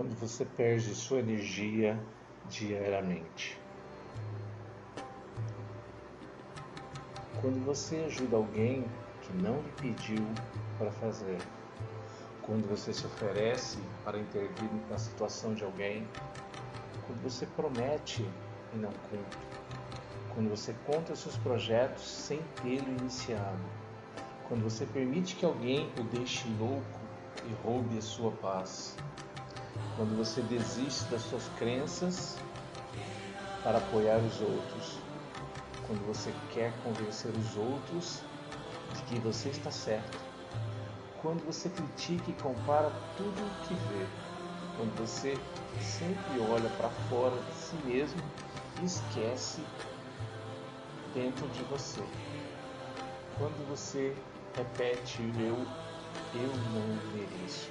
quando você perde sua energia diariamente. Quando você ajuda alguém que não lhe pediu para fazer. Quando você se oferece para intervir na situação de alguém. Quando você promete e não cumpre. Quando você conta seus projetos sem tê-lo iniciado. Quando você permite que alguém o deixe louco e roube a sua paz quando você desiste das suas crenças para apoiar os outros, quando você quer convencer os outros de que você está certo, quando você critica e compara tudo o que vê, quando você sempre olha para fora de si mesmo e esquece dentro de você, quando você repete eu, eu não mereço